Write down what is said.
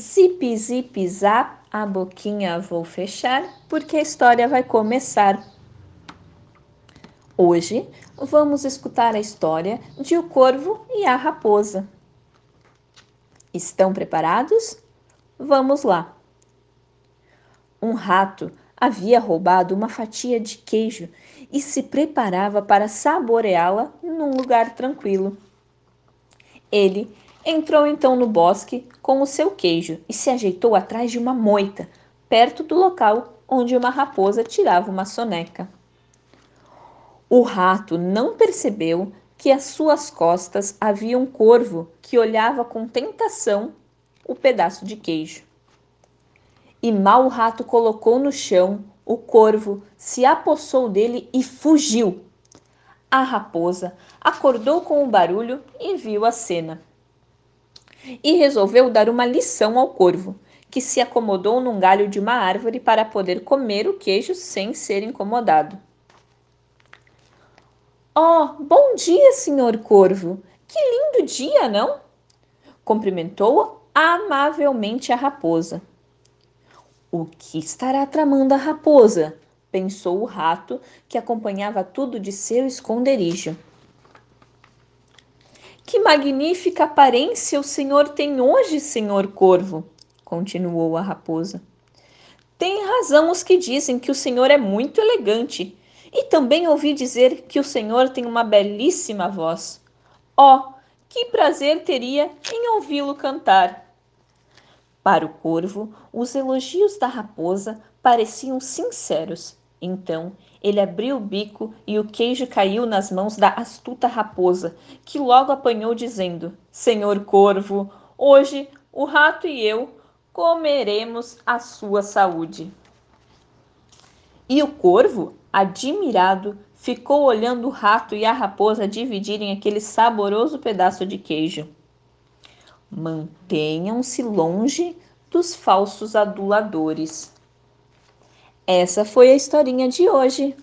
Zip, zip, zap, a boquinha vou fechar, porque a história vai começar. Hoje vamos escutar a história de O Corvo e a Raposa. Estão preparados? Vamos lá. Um rato havia roubado uma fatia de queijo e se preparava para saboreá-la num lugar tranquilo. Ele Entrou então no bosque com o seu queijo e se ajeitou atrás de uma moita, perto do local onde uma raposa tirava uma soneca. O rato não percebeu que às suas costas havia um corvo que olhava com tentação o pedaço de queijo. E mal o rato colocou no chão, o corvo se apossou dele e fugiu. A raposa acordou com o barulho e viu a cena e resolveu dar uma lição ao corvo, que se acomodou num galho de uma árvore para poder comer o queijo sem ser incomodado. Oh, bom dia, senhor corvo! Que lindo dia, não? Cumprimentou amavelmente a raposa. O que estará tramando a raposa? pensou o rato, que acompanhava tudo de seu esconderijo. Que magnífica aparência o senhor tem hoje, senhor corvo, continuou a raposa. Tem razão os que dizem que o senhor é muito elegante. E também ouvi dizer que o senhor tem uma belíssima voz. Oh, que prazer teria em ouvi-lo cantar. Para o corvo, os elogios da raposa pareciam sinceros. Então ele abriu o bico e o queijo caiu nas mãos da astuta raposa, que logo apanhou, dizendo: Senhor corvo, hoje o rato e eu comeremos a sua saúde. E o corvo, admirado, ficou olhando o rato e a raposa dividirem aquele saboroso pedaço de queijo. Mantenham-se longe dos falsos aduladores. Essa foi a historinha de hoje.